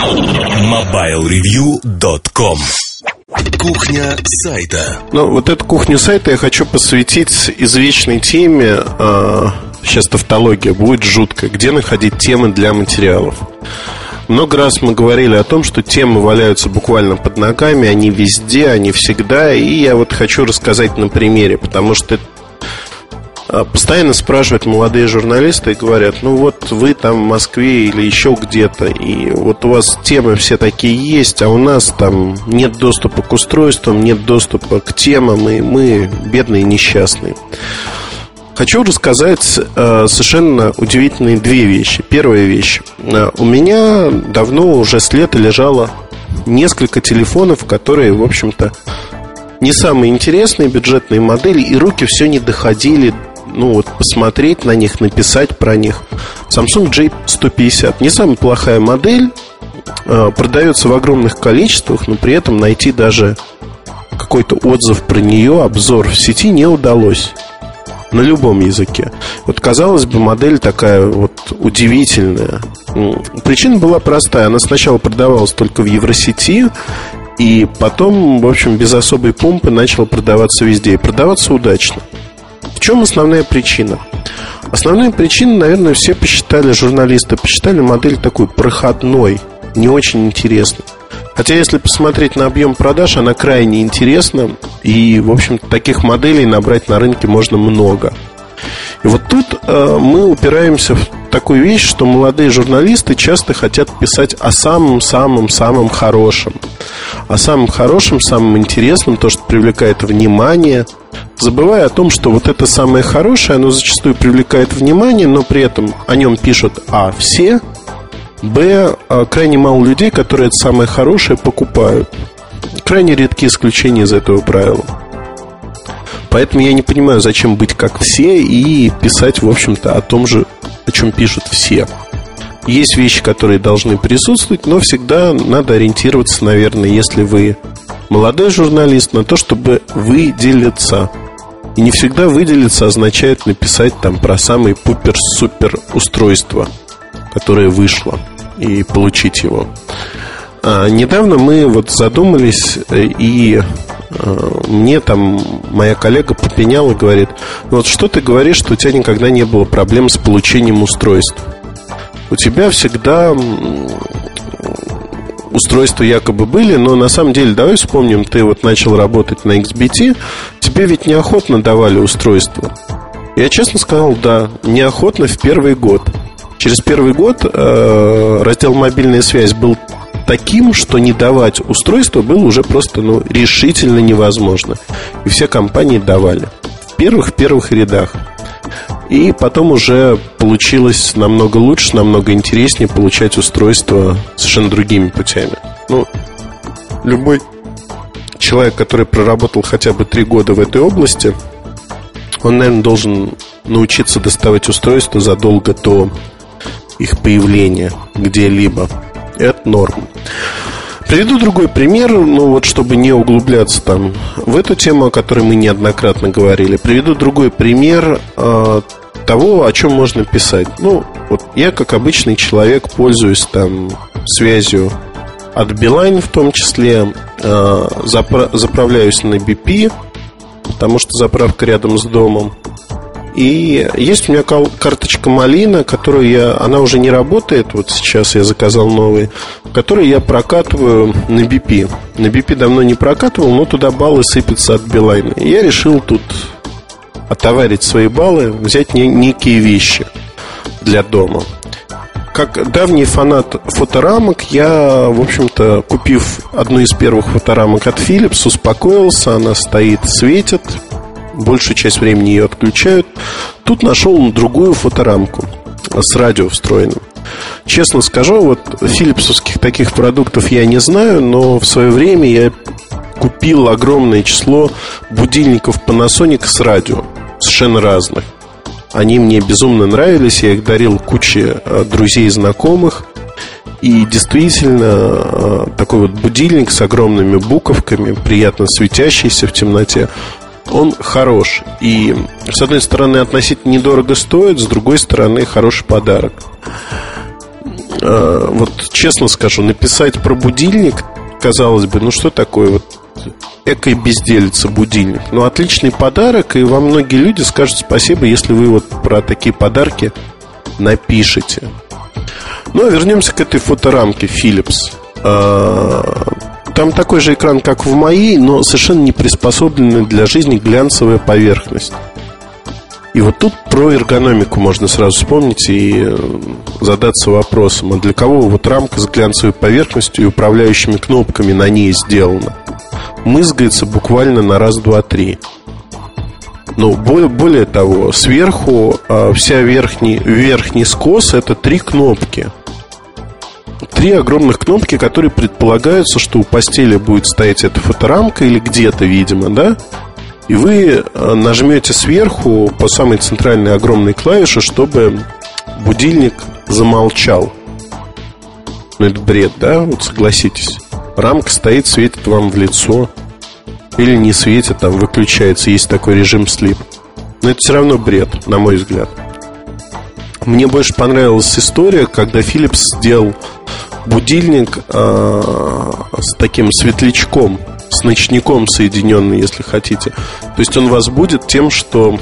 MobileReview.com Кухня сайта. Ну, вот эту кухню сайта я хочу посвятить извечной теме. Э, сейчас тавтология будет жуткая. Где находить темы для материалов? Много раз мы говорили о том, что темы валяются буквально под ногами, они везде, они всегда. И я вот хочу рассказать на примере, потому что постоянно спрашивают молодые журналисты и говорят, ну вот вы там в Москве или еще где-то, и вот у вас темы все такие есть, а у нас там нет доступа к устройствам, нет доступа к темам, и мы бедные и несчастные. Хочу рассказать э, совершенно удивительные две вещи. Первая вещь. Э, у меня давно, уже с лета лежало несколько телефонов, которые, в общем-то, не самые интересные бюджетные модели, и руки все не доходили ну вот посмотреть на них, написать про них. Samsung J150 не самая плохая модель, э, продается в огромных количествах, но при этом найти даже какой-то отзыв про нее, обзор в сети не удалось на любом языке. Вот казалось бы, модель такая вот удивительная. Причина была простая. Она сначала продавалась только в Евросети, и потом, в общем, без особой помпы начала продаваться везде. И продаваться удачно. В чем основная причина? Основная причина, наверное, все посчитали, журналисты посчитали модель такой проходной, не очень интересной. Хотя, если посмотреть на объем продаж, она крайне интересна. И, в общем таких моделей набрать на рынке можно много. И вот тут э, мы упираемся в такую вещь, что молодые журналисты часто хотят писать о самом-самом-самом хорошем. О самом хорошем, самом интересном, то, что привлекает внимание, забывая о том, что вот это самое хорошее, оно зачастую привлекает внимание, но при этом о нем пишут А все, Б а крайне мало людей, которые это самое хорошее покупают. Крайне редкие исключения из этого правила. Поэтому я не понимаю, зачем быть как все и писать, в общем-то, о том же, о чем пишут все. Есть вещи, которые должны присутствовать, но всегда надо ориентироваться, наверное, если вы молодой журналист, на то, чтобы выделиться. И не всегда выделиться означает написать там про самое пупер-супер устройство, которое вышло, и получить его. А, недавно мы вот задумались, э, и а, мне там моя коллега попеняла говорит, ну вот что ты говоришь, что у тебя никогда не было проблем с получением устройств? У тебя всегда устройства якобы были, но на самом деле, давай вспомним, ты вот начал работать на XBT, тебе ведь неохотно давали устройство. Я честно сказал, да, неохотно в первый год. Через первый год э, раздел мобильная связь был таким, что не давать устройство было уже просто ну, решительно невозможно. И все компании давали. В первых-первых рядах. И потом уже получилось намного лучше, намного интереснее получать устройство совершенно другими путями. Ну, любой человек, который проработал хотя бы три года в этой области, он, наверное, должен научиться доставать устройства задолго до их появления где-либо. Это норм. Приведу другой пример, ну вот чтобы не углубляться там в эту тему, о которой мы неоднократно говорили. Приведу другой пример э, того, о чем можно писать. Ну, вот я, как обычный человек, пользуюсь там связью от Билайн в том числе, э, запра- заправляюсь на BP, потому что заправка рядом с домом. И есть у меня карточка Малина, которую я, она уже не работает, вот сейчас я заказал новый, которую я прокатываю на BP. На BP давно не прокатывал, но туда баллы сыпятся от Билайна. И я решил тут отоварить свои баллы, взять не, некие вещи для дома. Как давний фанат фоторамок, я, в общем-то, купив одну из первых фоторамок от Philips, успокоился, она стоит, светит, большую часть времени ее отключают. Тут нашел другую фоторамку с радио встроенным. Честно скажу, вот филипсовских таких продуктов я не знаю, но в свое время я купил огромное число будильников Panasonic с радио, совершенно разных. Они мне безумно нравились, я их дарил куче э, друзей и знакомых. И действительно, э, такой вот будильник с огромными буковками, приятно светящийся в темноте, он хорош. И, с одной стороны, относительно недорого стоит, с другой стороны, хороший подарок. э, вот честно скажу, написать про будильник, казалось бы, ну что такое вот экой безделица будильник. Ну, отличный подарок, и вам многие люди скажут спасибо, если вы вот про такие подарки напишите. Ну, а вернемся к этой фоторамке Philips. Там такой же экран, как в моей, но совершенно не приспособленный для жизни глянцевая поверхность. И вот тут про эргономику можно сразу вспомнить и э, задаться вопросом, а для кого вот рамка с глянцевой поверхностью и управляющими кнопками на ней сделана? Мызгается буквально на раз, два, три. Но более, более того, сверху а, вся верхний, верхний скос это три кнопки. Три огромных кнопки, которые предполагаются, что у постели будет стоять эта фоторамка или где-то, видимо, да? И вы а, нажмете сверху по самой центральной огромной клавише, чтобы будильник замолчал. Ну, это бред, да? Вот согласитесь. Рамка стоит, светит вам в лицо. Или не светит, там выключается, есть такой режим слип. Но это все равно бред, на мой взгляд. Мне больше понравилась история, когда Philips сделал будильник э, с таким светлячком, с ночником соединенный, если хотите. То есть он вас будет тем, что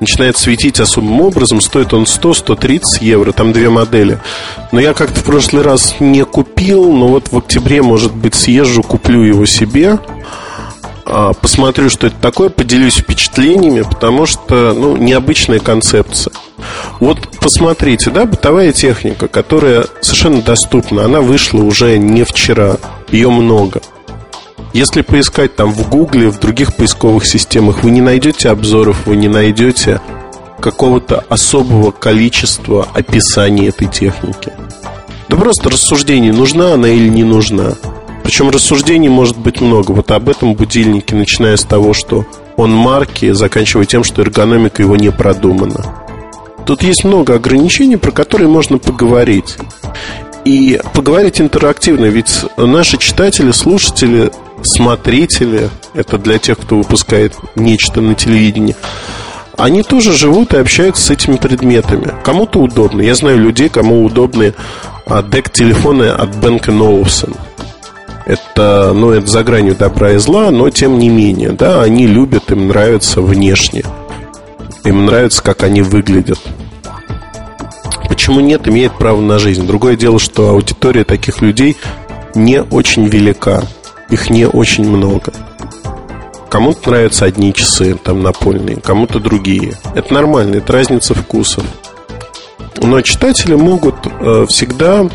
начинает светить особым образом. Стоит он 100-130 евро, там две модели. Но я как-то в прошлый раз не купил, но вот в октябре, может быть, съезжу, куплю его себе. А, посмотрю, что это такое, поделюсь впечатлениями, потому что, ну, необычная концепция. Вот посмотрите, да, бытовая техника, которая совершенно доступна, она вышла уже не вчера, ее много. Если поискать там в Гугле, в других поисковых системах, вы не найдете обзоров, вы не найдете какого-то особого количества описаний этой техники. Да просто рассуждение, нужна она или не нужна. Причем рассуждений может быть много. Вот об этом будильнике, начиная с того, что он марки, заканчивая тем, что эргономика его не продумана. Тут есть много ограничений, про которые можно поговорить. И поговорить интерактивно, ведь наши читатели, слушатели смотрители, это для тех, кто выпускает нечто на телевидении, они тоже живут и общаются с этими предметами. Кому-то удобно. Я знаю людей, кому удобны а, дек-телефоны от Бенка Ноусон. Это, ну, это за гранью добра и зла, но тем не менее, да, они любят, им нравится внешне. Им нравится, как они выглядят. Почему нет, имеет право на жизнь. Другое дело, что аудитория таких людей не очень велика их не очень много. Кому-то нравятся одни часы там напольные, кому-то другие. Это нормально, это разница вкусов. Но читатели могут э, всегда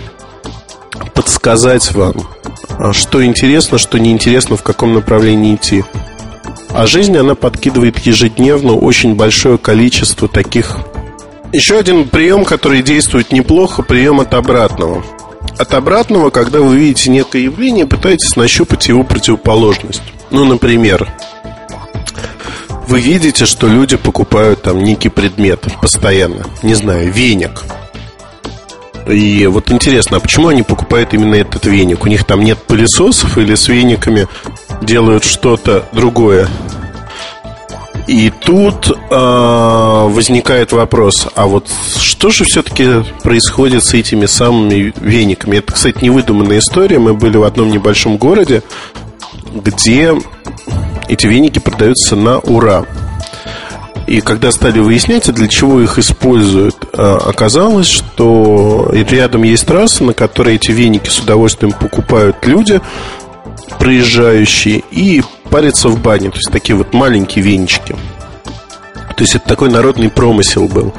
подсказать вам, что интересно, что неинтересно, в каком направлении идти. А жизнь, она подкидывает ежедневно очень большое количество таких... Еще один прием, который действует неплохо, прием от обратного – от обратного, когда вы видите некое явление, пытаетесь нащупать его противоположность. Ну, например, вы видите, что люди покупают там некий предмет постоянно. Не знаю, веник. И вот интересно, а почему они покупают именно этот веник? У них там нет пылесосов или с вениками делают что-то другое? И тут э, возникает вопрос, а вот что же все-таки происходит с этими самыми вениками? Это, кстати, невыдуманная история. Мы были в одном небольшом городе, где эти веники продаются на ура. И когда стали выяснять, для чего их используют, оказалось, что рядом есть трасса, на которой эти веники с удовольствием покупают люди, проезжающие, и париться в бане. То есть такие вот маленькие венчики. То есть это такой народный промысел был.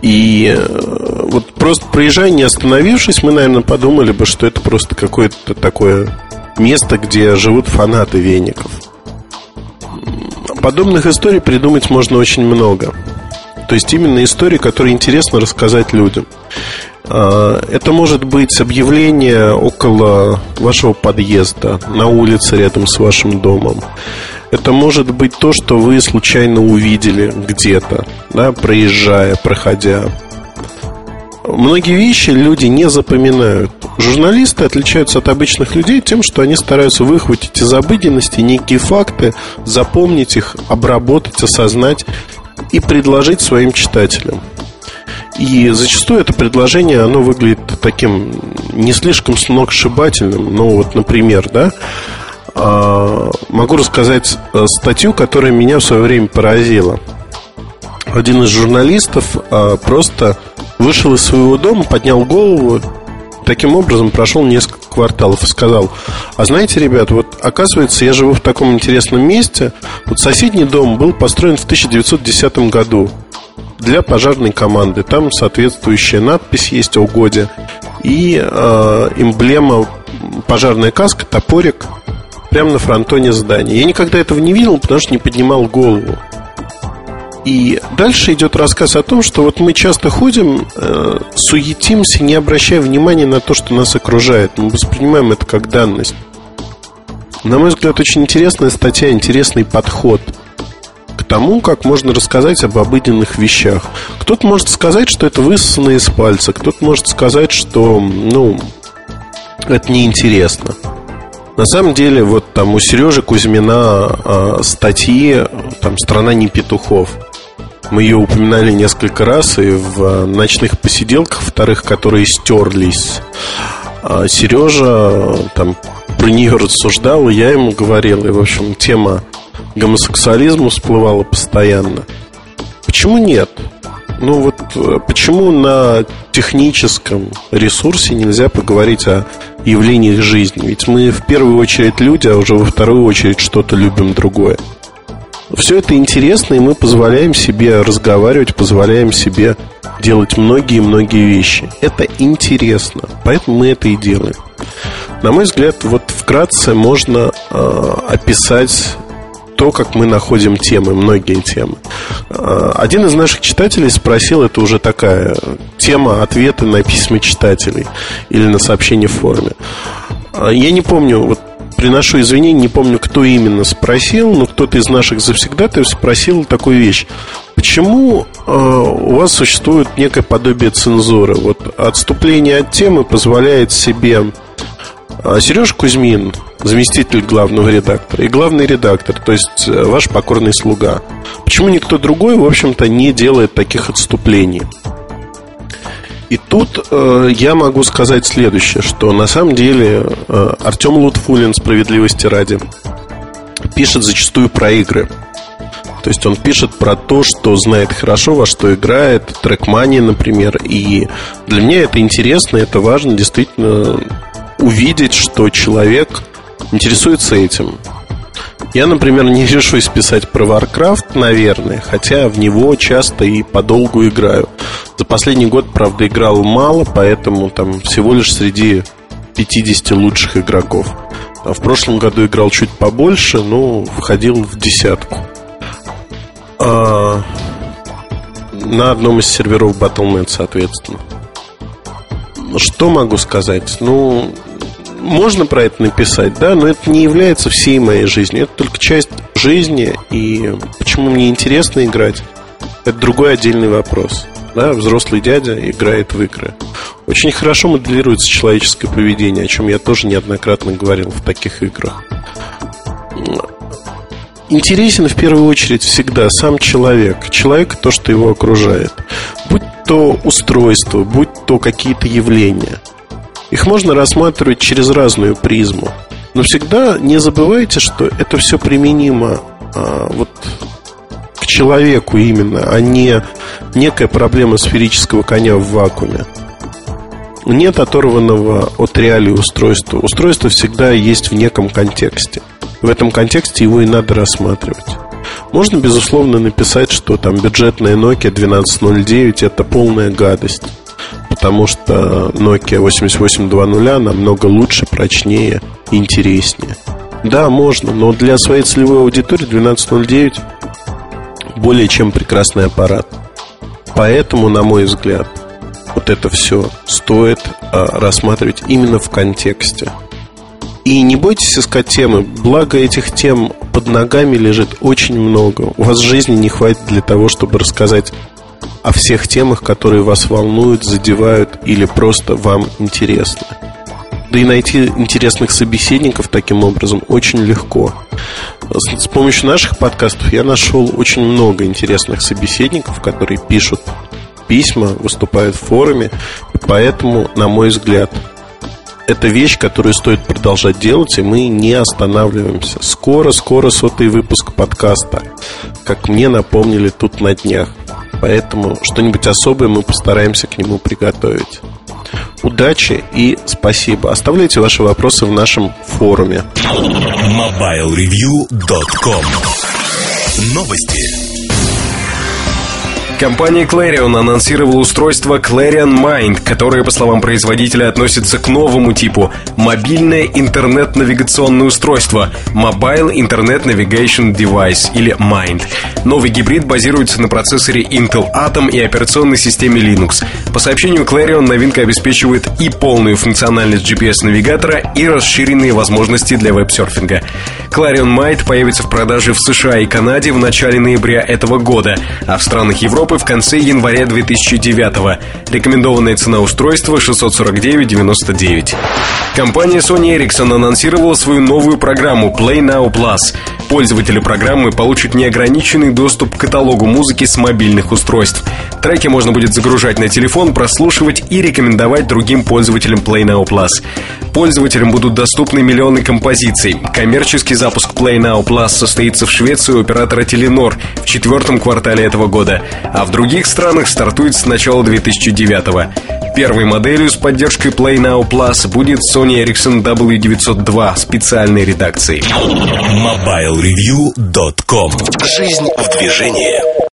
И э, вот просто проезжая, не остановившись, мы, наверное, подумали бы, что это просто какое-то такое место, где живут фанаты веников. Подобных историй придумать можно очень много. То есть именно истории, которые интересно рассказать людям. А, это может быть объявление около вашего подъезда, на улице рядом с вашим домом. Это может быть то, что вы случайно увидели где-то, да, проезжая, проходя. Многие вещи люди не запоминают. Журналисты отличаются от обычных людей тем, что они стараются выхватить из обыденности некие факты, запомнить их, обработать, осознать и предложить своим читателям. И зачастую это предложение, оно выглядит таким не слишком сногсшибательным. Ну, вот, например, да, а, могу рассказать э, статью, которая меня в свое время поразила. Один из журналистов а, просто вышел из своего дома, поднял голову, таким образом прошел несколько кварталов и сказал, а знаете, ребят, вот оказывается, я живу в таком интересном месте, вот соседний дом был построен в 1910 году для пожарной команды. Там соответствующая надпись есть о годе и э, эмблема пожарная каска, топорик прямо на фронтоне здания. Я никогда этого не видел, потому что не поднимал голову. И дальше идет рассказ о том, что вот мы часто ходим, э, суетимся, не обращая внимания на то, что нас окружает. Мы воспринимаем это как данность. На мой взгляд, очень интересная статья, интересный подход к тому, как можно рассказать об обыденных вещах. Кто-то может сказать, что это высосано из пальца, кто-то может сказать, что, ну, это неинтересно. На самом деле, вот там у Сережи Кузьмина э, статьи там «Страна не петухов». Мы ее упоминали несколько раз и в ночных посиделках, вторых, которые стерлись. А Сережа там про нее рассуждал, и я ему говорил, и, в общем, тема гомосексуализма всплывала постоянно. Почему нет? Ну вот э, почему на техническом ресурсе нельзя поговорить о явлениях жизни? Ведь мы в первую очередь люди, а уже во вторую очередь что-то любим другое. Все это интересно, и мы позволяем себе разговаривать, позволяем себе делать многие-многие вещи. Это интересно, поэтому мы это и делаем. На мой взгляд, вот вкратце можно э, описать то, как мы находим темы, многие темы. А, один из наших читателей спросил, это уже такая тема ответа на письма читателей или на сообщения в форуме. А, я не помню, вот приношу извинения, не помню, кто именно спросил, но кто-то из наших завсегдатаев спросил такую вещь. Почему э, у вас существует некое подобие цензуры? Вот отступление от темы позволяет себе э, Сереж Кузьмин, заместитель главного редактора, и главный редактор, то есть э, ваш покорный слуга. Почему никто другой, в общем-то, не делает таких отступлений? И тут э, я могу сказать следующее, что на самом деле э, Артем Лутфулин, справедливости ради, пишет зачастую про игры. То есть он пишет про то, что знает хорошо, во что играет, трекмани, например. И для меня это интересно, это важно действительно увидеть, что человек интересуется этим. Я, например, не решусь писать про Warcraft, наверное, хотя в него часто и подолгу играю. За последний год, правда, играл мало, поэтому там всего лишь среди 50 лучших игроков. А в прошлом году играл чуть побольше, но входил в десятку. А, на одном из серверов Battle.net, соответственно. Что могу сказать? Ну, можно про это написать, да, но это не является всей моей жизнью. Это только часть жизни, и почему мне интересно играть, это другой отдельный вопрос. Да, взрослый дядя играет в игры. Очень хорошо моделируется человеческое поведение, о чем я тоже неоднократно говорил в таких играх. Интересен в первую очередь всегда сам человек. Человек то, что его окружает. Будь то устройство, будь то какие-то явления – их можно рассматривать через разную призму. Но всегда не забывайте, что это все применимо а, вот к человеку именно, а не некая проблема сферического коня в вакууме. Нет оторванного от реалии устройства. Устройство всегда есть в неком контексте. В этом контексте его и надо рассматривать. Можно, безусловно, написать, что там бюджетная Nokia 1209 это полная гадость потому что Nokia 8820 намного лучше, прочнее интереснее. Да, можно, но для своей целевой аудитории 1209 более чем прекрасный аппарат. Поэтому, на мой взгляд, вот это все стоит а, рассматривать именно в контексте. И не бойтесь искать темы, благо этих тем под ногами лежит очень много. У вас жизни не хватит для того, чтобы рассказать о всех темах, которые вас волнуют, задевают или просто вам интересны. Да и найти интересных собеседников таким образом очень легко. С помощью наших подкастов я нашел очень много интересных собеседников, которые пишут письма, выступают в форуме. Поэтому, на мой взгляд, это вещь, которую стоит продолжать делать, и мы не останавливаемся. Скоро, скоро сотый выпуск подкаста, как мне напомнили тут на днях. Поэтому что-нибудь особое мы постараемся к нему приготовить. Удачи и спасибо. Оставляйте ваши вопросы в нашем форуме. MobileReview.com Новости. Компания Clarion анонсировала устройство Clarion Mind, которое, по словам производителя, относится к новому типу – мобильное интернет-навигационное устройство – Mobile Internet Navigation Device или Mind. Новый гибрид базируется на процессоре Intel Atom и операционной системе Linux. По сообщению Clarion, новинка обеспечивает и полную функциональность GPS-навигатора, и расширенные возможности для веб-серфинга. Clarion Mind появится в продаже в США и Канаде в начале ноября этого года, а в странах Европы в конце января 2009 Рекомендованная цена устройства 649,99. Компания Sony Ericsson анонсировала свою новую программу Play Now Plus. Пользователи программы получат неограниченный доступ к каталогу музыки с мобильных устройств. Треки можно будет загружать на телефон, прослушивать и рекомендовать другим пользователям Play Now Plus. Пользователям будут доступны миллионы композиций. Коммерческий запуск Play Now Plus состоится в Швеции у оператора Telenor в четвертом квартале этого года, а в других странах стартует с начала 2009 -го. Первой моделью с поддержкой Play Now Plus будет Sony Ericsson W902 специальной редакции. MobileReview.com Жизнь в движении.